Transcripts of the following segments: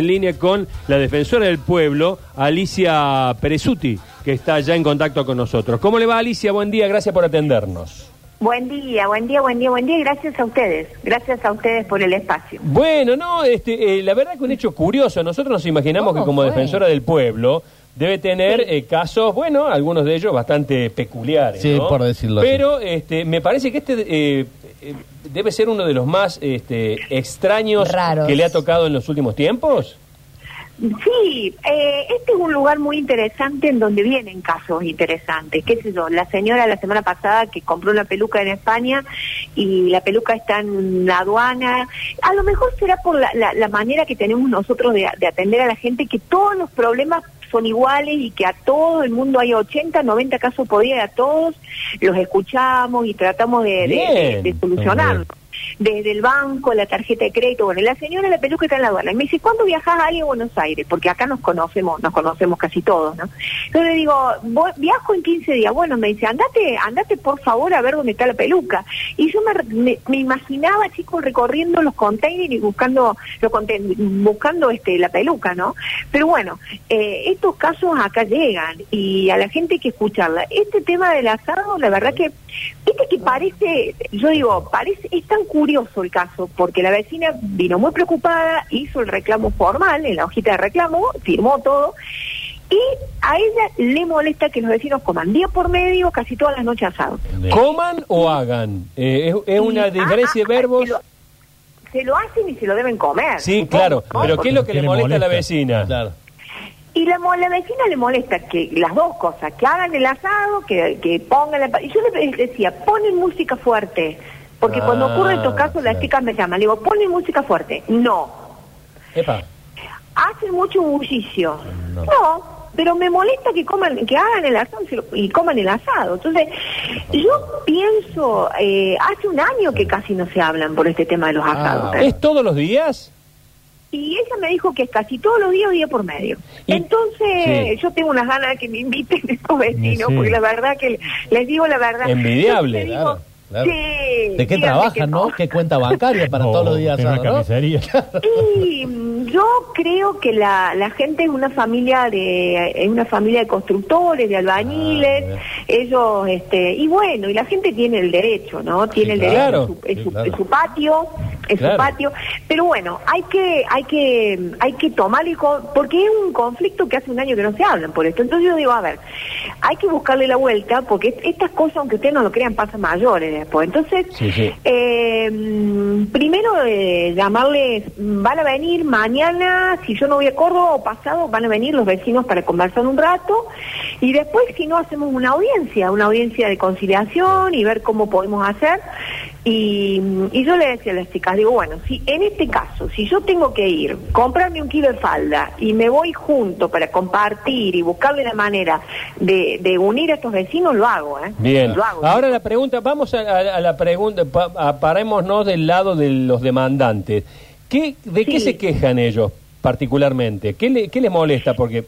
En línea con la defensora del pueblo, Alicia Perezuti, que está ya en contacto con nosotros. ¿Cómo le va, Alicia? Buen día, gracias por atendernos. Buen día, buen día, buen día, buen día y gracias a ustedes. Gracias a ustedes por el espacio. Bueno, no, este, eh, la verdad que un hecho curioso. Nosotros nos imaginamos que ¿Cómo como fue? defensora del pueblo debe tener eh, casos, bueno, algunos de ellos bastante peculiares. Sí, ¿no? por decirlo así. Pero este, me parece que este eh, eh, debe ser uno de los más este, extraños Raros. que le ha tocado en los últimos tiempos. Sí, eh, este es un lugar muy interesante en donde vienen casos interesantes. ¿Qué sé yo? La señora la semana pasada que compró una peluca en España y la peluca está en la aduana. A lo mejor será por la, la- la manera que tenemos nosotros de, de atender a la gente, que todos los problemas son iguales y que a todo el mundo hay 80, 90 casos por día y a todos los escuchamos y tratamos de, de-. Desde el banco, la tarjeta de crédito, bueno, la señora la peluca está en la aduana. Y me dice, ¿cuándo viajas a Buenos Aires? Porque acá nos conocemos, nos conocemos casi todos, ¿no? Entonces le digo, "Voy- viajo en 15 días. Bueno, me dice, andate, andate por favor a ver dónde está la peluca. Y yo me, me- me imaginaba, chicos, recorriendo los containers y buscando los conten- buscando este la peluca, ¿no? Pero bueno, eh, estos casos acá llegan y a la gente hay que escucharla. Este tema del asado, la verdad que, viste que parece, yo digo, parece, es tan curioso el caso, porque la vecina vino muy preocupada, hizo el reclamo formal en la hojita de reclamo, firmó todo, y a ella le molesta que los vecinos coman día por medio, casi todas las noches asado. ¿Coman o hagan? Eh, es, es una Y- diferencia de ah, ah, verbos. Se lo, se lo hacen y se lo deben comer. Sí, claro. ¿no? Pero ¿qué es lo que ¿Qué le le molesta a la vecina? Claro. Y la, mo- la vecina le molesta que las dos cosas, que hagan el asado, que, que pongan la... pa- Y yo le decía, ponen música fuerte, porque cuando Ah, ocurren estos casos las chicas me llaman, le digo, ponen música fuerte. No. Epa. Hacen mucho bullicio. No. No. pero me molesta que coman, que hagan el asado y coman el asado. Entonces, yo pienso, eh, hace un año que casi no se hablan por este tema de los asados. ¿eh? ¿Es todos los días? Y ella me dijo que es casi todos los días, día por medio. Y- Entonces, Sí. yo tengo unas ganas de que me inviten estos vecinos, Sí. porque la verdad que les digo la verdad. Envidiable, claro, claro. Sí, ¿De qué trabajan, que no? ¿Qué cuenta bancaria para todos los días? Una ¿no? carnicería. Y mm, yo creo que la, la gente es una familia de es una familia de constructores, de albañiles, Ah, ellos este y bueno, y la gente tiene el derecho, ¿no? Tiene el claro. derecho Claro. en su, en Sí, su- claro. en su patio, en Claro. su patio, pero bueno, hay que hay que hay que tomarle porque es un conflicto que hace un año que no se hablan por esto. Entonces yo digo, a ver, hay que buscarle la vuelta porque est- estas cosas aunque ustedes no lo crean pasan mayores después. Entonces, Sí, sí. eh, primero eh, llamarles, van a venir mañana, si yo no voy a Córdoba o pasado, van a venir los vecinos para conversar un rato y después si no hacemos una audiencia, una audiencia de conciliación y ver cómo podemos hacer. Y, y yo le decía a las chicas, digo, bueno, si en este caso, si yo tengo que ir, comprarme un kilo de falda y me voy junto para compartir y buscarle la manera de, de unir a estos vecinos, lo hago, ¿eh? Bien. Lo hago. Ahora la pregunta, vamos a, a- a la pregunta, pa- a- parémonos del lado de los demandantes. ¿Qué, ¿De qué se quejan ellos particularmente? ¿Qué, le, ¿Qué les molesta? Porque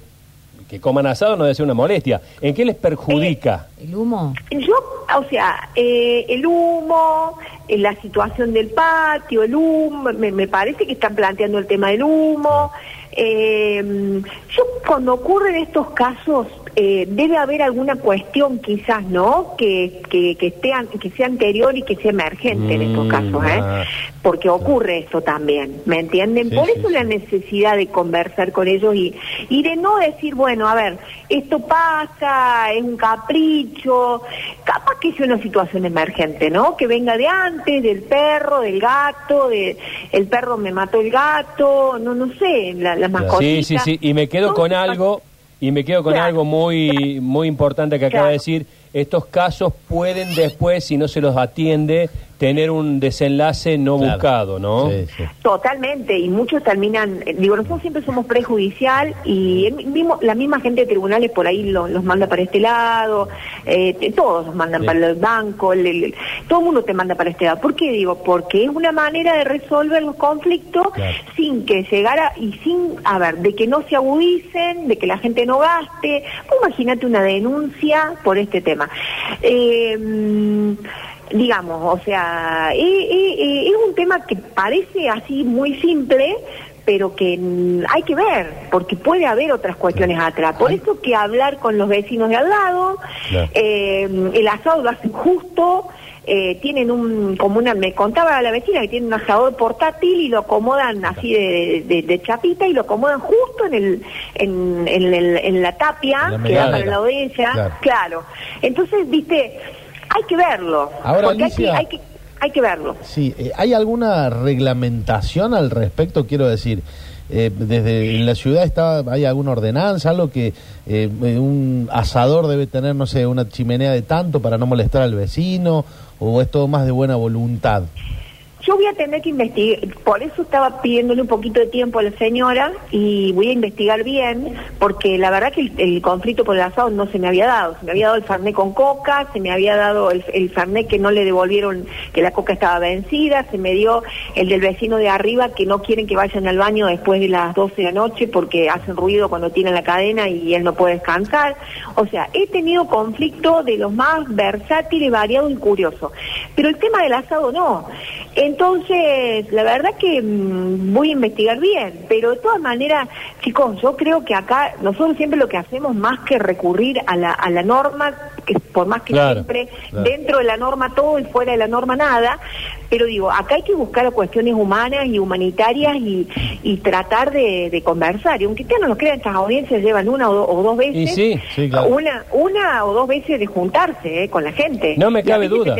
que coman asado no debe ser una molestia. ¿En qué les perjudica? ¿El humo? Yo, o sea, eh, el humo, eh, la situación del patio, el humo, me, me parece que están planteando el tema del humo. Eh, yo cuando ocurren estos casos eh, debe haber alguna cuestión quizás, ¿no? Que, que, que, esté que sea anterior y que sea emergente en estos Mm, casos, ¿eh? ah. Porque ocurre esto también, ¿me entienden? Sí, Por sí, eso la necesidad de conversar con ellos y, y de no decir, bueno, a ver, esto pasa, es un capricho, capaz que sea una situación emergente, ¿no? Que venga de antes, del perro, del gato, de el perro me mató el gato, no, no sé, la, las Sí, sí, sí. Y me quedo con algo, y me quedo con Claro. algo muy, muy importante que acaba Claro. de decir. Estos casos pueden después, si no se los atiende, tener un desenlace no Claro. buscado, ¿no? Sí, sí. Totalmente, y muchos terminan, eh, digo, nosotros siempre somos prejudicial y el mismo, la misma gente de tribunales por ahí lo- los manda para este lado, eh, todos los mandan Sí. para el banco, el- el- todo el mundo te manda para este lado. ¿Por qué digo? Porque es una manera de resolver los conflictos Claro. sin que llegara y sin, a ver, de que no se agudicen, de que la gente no gaste. Vos Imagínate una denuncia por este tema. Eh, digamos, o sea, es un tema que parece así muy simple, pero que mm, hay que ver, porque puede haber otras cuestiones atrás. Por eso que hablar con los vecinos de al lado, eh, el asado lo hacen justo, eh, tienen un, como una, me contaba la vecina que tiene un asador portátil y lo acomodan así de, de- de chapita y lo acomodan justo en el, en, en en la tapia la que da para la ella, Claro. claro. Entonces, viste, hay que verlo, Ahora, porque hay que, hay que, hay que verlo. Sí, eh, ¿hay alguna reglamentación al respecto? Quiero decir, eh, desde en la ciudad está, hay alguna ordenanza, algo que eh, un asador debe tener, no sé, una chimenea de tanto para no molestar al vecino, o es todo más de buena voluntad. Yo voy a tener que investigar, por eso estaba pidiéndole un poquito de tiempo a la señora y voy a investigar bien, porque la verdad que el, conflicto por el asado no se me había dado. Se me había dado el farné con coca, se me había dado el, el que no le devolvieron, que la coca estaba vencida, se me dio el del vecino de arriba que no quieren que vayan al baño después de las 12 de la noche porque hacen ruido cuando tienen la cadena y él no puede descansar. O sea, he tenido conflicto de los más versátiles, variados y curiosos. Pero el tema del asado no. Entonces, la verdad que mm, voy a investigar bien, pero de todas maneras, chicos, yo creo que acá nosotros siempre lo que hacemos más que recurrir a la, a la norma, que por más que Claro, siempre claro. dentro de la norma todo y fuera de la norma nada, pero digo, acá hay que buscar cuestiones humanas y humanitarias y, y tratar de, de conversar. Y aunque ustedes no lo crean, estas audiencias llevan una o, do- o dos veces, Y sí, sí, claro. una, una o dos veces de juntarse eh, con la gente. No me cabe duda.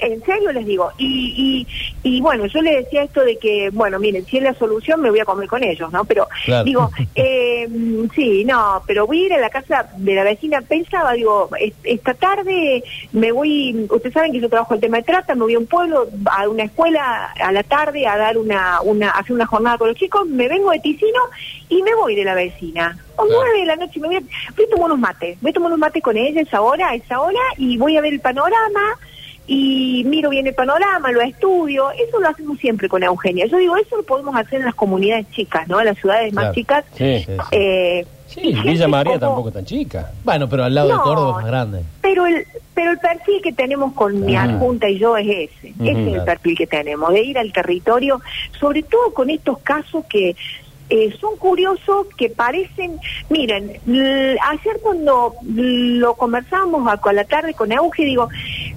En serio les digo, y, y, y bueno, yo le decía esto de que, bueno, miren, si es la solución me voy a comer con ellos, ¿no? Pero Claro. digo, eh, sí, no, pero voy a ir a la casa de la vecina, pensaba, digo, es- esta tarde me voy, ustedes saben que yo trabajo el tema de trata, me voy a un pueblo, a una escuela a la tarde a dar una, una, a hacer una jornada con los chicos, me vengo de Ticino y me voy de la vecina. Claro. nueve de la noche me voy a, voy a tomar unos mates, voy a tomar unos mates con ella esa hora, esa hora, y voy a ver el panorama, y miro bien el panorama, lo estudio, eso lo hacemos siempre con Eugenia. Yo digo, eso lo podemos hacer en las comunidades chicas, ¿no? En las ciudades Claro. más chicas. Sí. Sí, sí. Eh, Sí, Villa María como- tampoco tan chica. Bueno, pero al lado de. Córdoba es más grande. Pero el, pero el perfil que tenemos con mi Ujú. adjunta y yo es ese. Ese es el perfil que tenemos, de ir al territorio, sobre todo con estos casos que eh, son curiosos, que parecen... Miren, ayer cuando lo conversamos a, a la tarde con Euge, digo,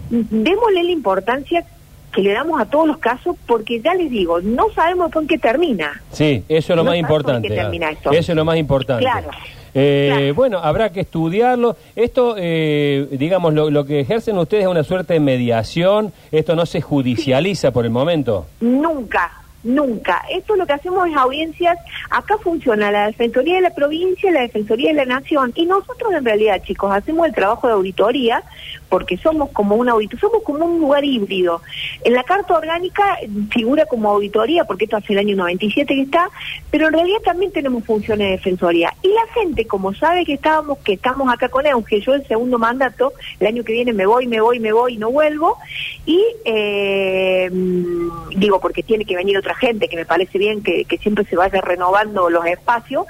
démosle la importancia que le damos a todos los casos, porque ya les digo, no sabemos con qué termina. Sí, eso es lo No más importante. qué termina esto. Eso es lo más importante. Claro. Eh, Claro. Bueno, habrá que estudiarlo. Esto, eh, digamos, lo, lo que ejercen ustedes es una suerte de mediación. Esto no se judicializa por el momento. Nunca, nunca. Esto lo que hacemos es audiencias. Acá funciona la Defensoría de la Provincia, la Defensoría de la Nación. Y nosotros en realidad, chicos, hacemos el trabajo de auditoría porque somos como un audito, somos como un lugar híbrido. En la Carta Orgánica figura como auditoría porque esto hace el año 97 que está, pero en realidad también tenemos funciones de defensoría. Y la gente, como sabe que estábamos, que estamos acá con Euge, yo el segundo mandato, el año que viene me voy, me voy, me voy y no vuelvo, y eh, mm, digo porque tiene que venir gente, que me parece bien que, que siempre se vaya renovando los espacios,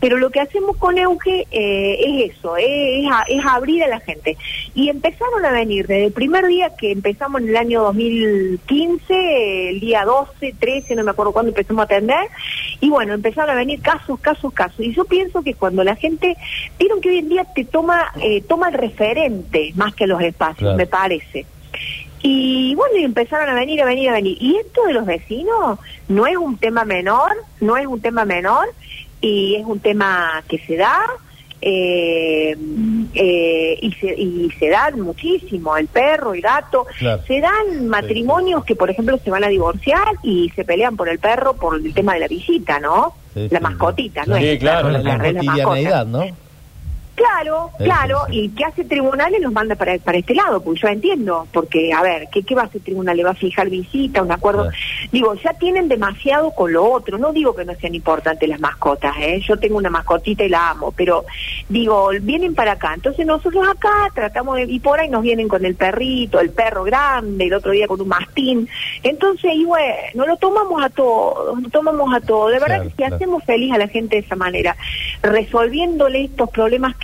pero lo que hacemos con Euge eh, es eso, eh, es, es abrir a la gente. Y empezaron a venir desde el primer día que empezamos en el año 2015, el día 12, 13, no me acuerdo cuándo empezamos a atender, y bueno, empezaron a venir casos, casos, casos. Y yo pienso que cuando la gente, vieron que hoy en día te toma, eh, toma el referente más que los espacios, Claro. me parece. Y bueno, y empezaron a venir, a venir, a venir. Y esto de los vecinos no es un tema menor, no es un tema menor, y es un tema que se da, eh, eh, y, se, y se dan muchísimo, el perro, el gato, Claro. se dan matrimonios que, por ejemplo, se van a divorciar y se pelean por el perro por el tema de la visita, ¿no? Sí, la mascotita. ¿no? Sí, es claro, la, la, cotidianeidad, ¿no? Claro, claro, y ¿qué hace tribunales? Los manda para, para este lado, porque yo entiendo, porque, a ver, ¿qué, qué va a hacer tribunal? ¿Le va a fijar visita, un acuerdo? Claro. Digo, ya tienen demasiado con lo otro, no digo que no sean importantes las mascotas, ¿eh? yo tengo una mascotita y la amo, pero digo, vienen para acá, entonces nosotros acá tratamos de, y por ahí nos vienen con el perrito, el perro grande, el otro día con un mastín, entonces, y bueno, lo tomamos a todos, lo tomamos a todos, de verdad Claro, que si claro. hacemos feliz a la gente de esa manera, resolviéndole estos problemas que,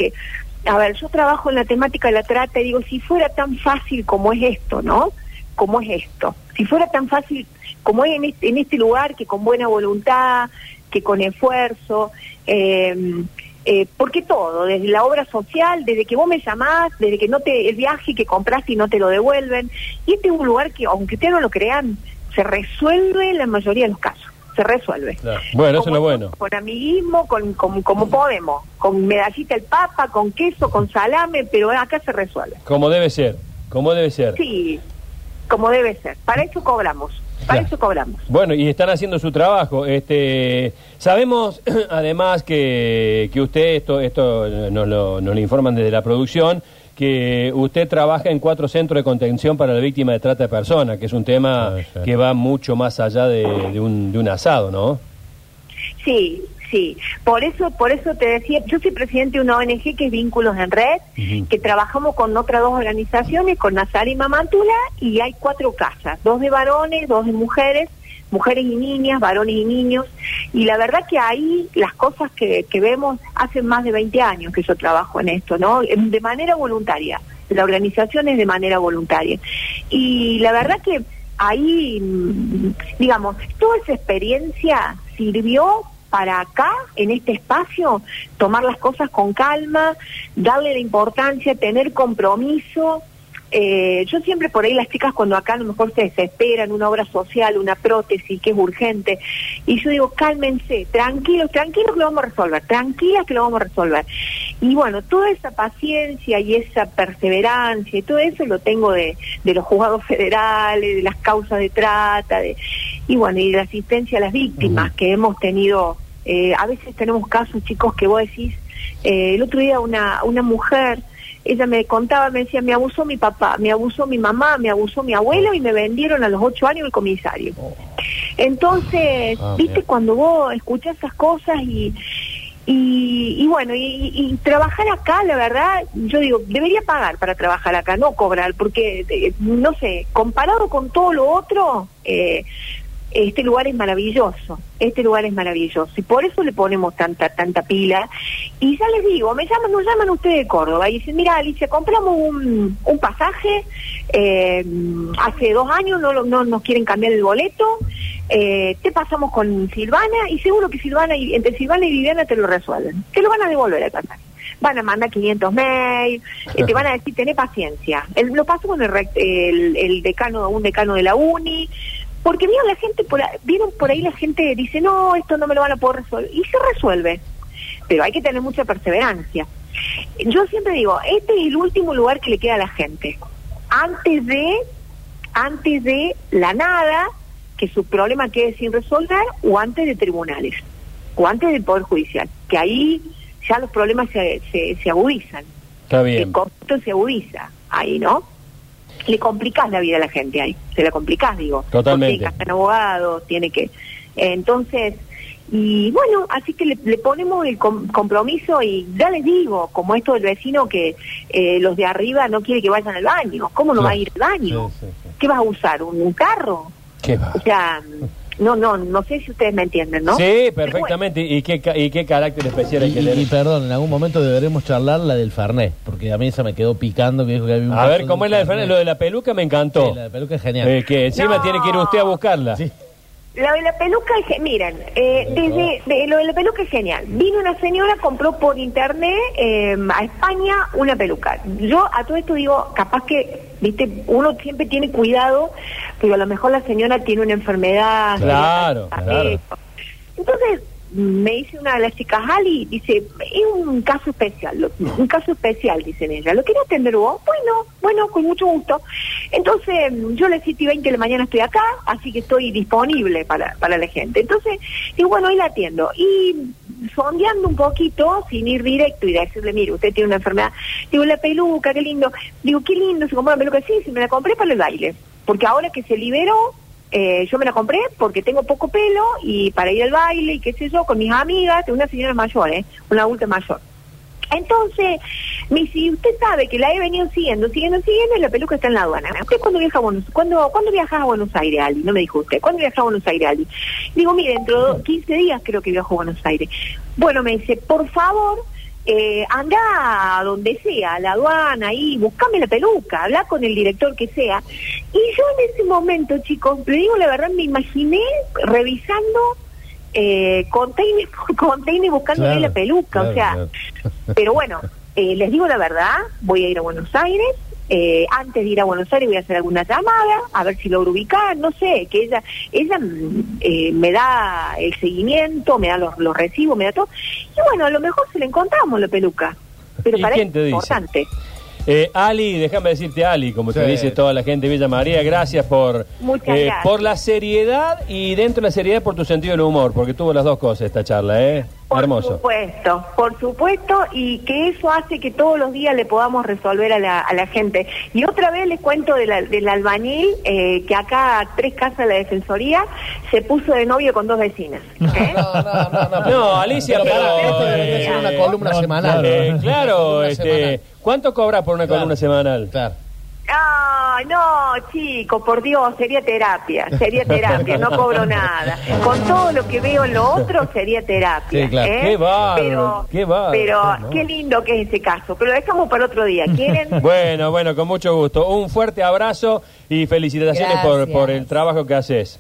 a ver, yo trabajo en la temática de la trata y digo, si fuera tan fácil como es esto, ¿no? Como es esto, si fuera tan fácil como es en este, este lugar, que con buena voluntad, que con esfuerzo, eh, eh, porque todo, desde la obra social, desde que vos me llamás, desde que no te, el viaje que compraste y no te lo devuelven, y este es un lugar que, aunque ustedes no lo crean, se resuelve en la mayoría de los casos, se resuelve. Claro. Bueno, eso es lo bueno. Con amiguismo, con, con, como podemos, con medallita el papa, con queso, con salame, pero acá se resuelve. Como debe ser, como debe ser. Sí, como debe ser. Para eso cobramos, para Claro. eso cobramos. Bueno, y están haciendo su trabajo. Este, sabemos, además, que, que usted, esto, esto nos lo, nos lo informan desde la producción, que usted trabaja en cuatro centros de contención para la víctima de trata de personas, que es un tema que va mucho más allá de, de un, de un asado, ¿no? Sí, sí. Por eso, por eso te decía, yo soy presidente de una ONG que es Vínculos en Red, que trabajamos con otras dos organizaciones, con Nazar y Mamantula, y hay cuatro casas, dos de varones, dos de mujeres, mujeres y niñas, varones y niños, y la verdad que ahí las cosas que, que vemos, hace más de 20 años que yo trabajo en esto, ¿no? De manera voluntaria, la organización es de manera voluntaria. Y la verdad que ahí, mm, digamos, toda esa experiencia sirvió para acá, en este espacio, tomar las cosas con calma, darle la importancia, tener compromiso. Eh, yo siempre por ahí las chicas cuando acá a lo mejor se desesperan, una obra social, una prótesis que es urgente, y yo digo, cálmense, tranquilos, tranquilos que lo vamos a resolver, tranquilas que lo vamos a resolver. Y bueno, toda esa paciencia y esa perseverancia y todo eso lo tengo de, de los juzgados federales, de las causas de trata, de, y bueno, y de la asistencia a las víctimas que hemos tenido. eh, a veces tenemos casos, chicos, que vos decís, eh, el otro día una, una mujer, ella me contaba, me decía, me abusó mi papá, me abusó mi mamá, me abusó mi abuelo y me vendieron a los ocho años el comisario. Entonces, Ah, viste, bien. cuando vos escuchas esas cosas y, y, y bueno, y, y- y trabajar acá, la verdad, yo digo, debería pagar para trabajar acá, no cobrar, porque, eh, no sé, comparado con todo lo otro, eh, este lugar es maravilloso, este lugar es maravilloso, y por eso le ponemos tanta tanta pila. Y ya les digo, me llaman, nos llaman ustedes de Córdoba y dicen, mira Alicia, compramos un, un pasaje, eh, hace dos años no, no nos quieren cambiar el boleto, eh, te pasamos con Silvana y seguro que Silvana y, entre Silvana y Viviana te lo resuelven, te lo van a devolver el pasaje. Van a mandar 500 mails, eh, te van a decir, tené paciencia. El- lo paso con el, el, el decano, un decano de la uni, porque vieron la gente, por, a- vieron por ahí la gente dice, no, esto no me lo van a poder resolver. Y se resuelve, pero hay que tener mucha perseverancia. Yo siempre digo, este es el último lugar que le queda a la gente. Antes de, antes de la nada, que su problema quede sin resolver, o antes de tribunales, o antes del Poder Judicial, que ahí ya los problemas se, se, se agudizan Está el bien. conflicto se agudiza ahí, ¿no? Le complicás la vida a la gente ahí, se la complicás, digo. Totalmente. Porque tiene que estar abogado, tiene que... entonces, y bueno, así que le, le ponemos el com- compromiso y ya les digo, como esto del vecino que eh, los de arriba no quiere que vayan al baño. ¿Cómo no va a ir al baño? Sí, sí, sí. ¿Qué vas a usar? ¿Un, un carro? Qué va. O sea, no, no, no sé si ustedes me entienden, ¿no? Sí, bueno. perfectamente. ¿Y qué, ca- ¿Y qué carácter especial hay Y, que tener? y perdón, en algún momento deberemos charlar la del Fernet, porque a mí esa me quedó picando que dijo que había un A ver, ¿cómo es la de Fernet. Lo de la peluca me encantó. Sí, la de peluca es genial. Eh, que encima No. tiene que ir usted a buscarla. Sí. Lo de la peluca, es miren, eh, desde de- lo de la peluca es genial. Vino una señora, compró por internet eh, a España una peluca. Yo a todo esto digo, capaz que, viste, uno siempre tiene cuidado, pero a lo mejor la señora tiene una enfermedad. Claro, claro. Entonces me dice una de las chicas, Ali, dice, es un caso especial, un caso especial, dicen ella. ¿Lo quería atender vos? Bueno, bueno, con mucho gusto. Entonces, yo a las 7 y 20 de la mañana estoy acá, así que estoy disponible para, para la gente. Entonces, digo, bueno, hoy la atiendo. Y sondeando un poquito, sin ir directo y decirle, mire, usted tiene una enfermedad. Digo, la peluca, qué lindo. Digo, qué lindo, se compró una peluca. Sí, sí, me la compré para el baile. Porque ahora que se liberó, eh, yo me la compré porque tengo poco pelo y para ir al baile y qué sé yo, con mis amigas, una señora mayor, ¿eh? una adulta mayor. Entonces, me dice, usted sabe que la he venido siguiendo, siguiendo, siguiendo, la peluca está en la aduana. ¿Usted cuándo viaja a Buenos ¿Cuándo, ¿cuándo viajas a Buenos Aires, Ali? No me dijo usted. ¿Cuándo viajas a Buenos Aires, Ali? Digo, mire, dentro de 15 días creo que viajo a Buenos Aires. Bueno, me dice, por favor, eh, anda a donde sea, a la aduana, ahí, buscame la peluca, habla con el director que sea. Y yo en ese momento, chicos, le digo la verdad, me imaginé revisando eh, container por container buscando Claro, la peluca, claro, o sea, claro. pero bueno, eh, les digo la verdad, voy a ir a Buenos Aires. Eh, antes de ir a Buenos Aires voy a hacer alguna llamada, a ver si logro ubicar, no sé, que ella ella mm, eh, me da el seguimiento, me da los, los recibos, me da todo. Y bueno, a lo mejor se le encontramos la peluca. Pero ¿Y para quién eso te es dice? importante. Eh, Ali, déjame decirte Ali, como te Sí. dice toda la gente de Villa María, gracias por, eh, gracias. por la seriedad y dentro de la seriedad por tu sentido del humor, porque tuvo las dos cosas esta charla, ¿eh? Por Hermoso. supuesto, por supuesto, y que eso hace que todos los días le podamos resolver a la, a la gente. Y otra vez les cuento de la- del albañil, eh, que acá a tres casas de la Defensoría se puso de novio con dos vecinas. ¿eh? No, no, no, no. No, Alicia, pero... esto debería ser una eh, columna no, semanal. eh, Una claro, columna este, semanal. ¿cuánto cobras por una Claro. columna semanal? Claro. No, chicos, por Dios, sería terapia, sería terapia, no cobro nada. Con todo lo que veo en lo otro, sería terapia. Sí, claro. ¿eh? Qué bárbaro, pero, qué bárbaro. Pero No. qué lindo que es ese caso. Pero lo dejamos para otro día. ¿Quieren? Bueno, bueno, con mucho gusto. Un fuerte abrazo y felicitaciones por, por el trabajo que haces.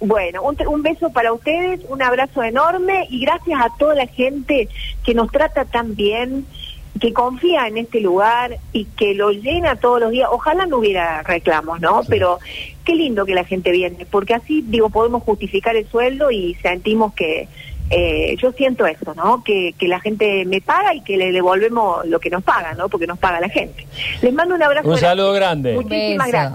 Bueno, un, un beso para ustedes, un abrazo enorme y gracias a toda la gente que nos trata tan bien, que confía en este lugar y que lo llena todos los días. Ojalá no hubiera reclamos, ¿no? Pero qué lindo que la gente viene, porque así, digo, podemos justificar el sueldo y sentimos que, eh, yo siento eso, ¿no? Que, que la gente me paga y que le devolvemos lo que nos paga, ¿no? Porque nos paga la gente. Les mando un abrazo. Un saludo grande. Muchísimas gracias.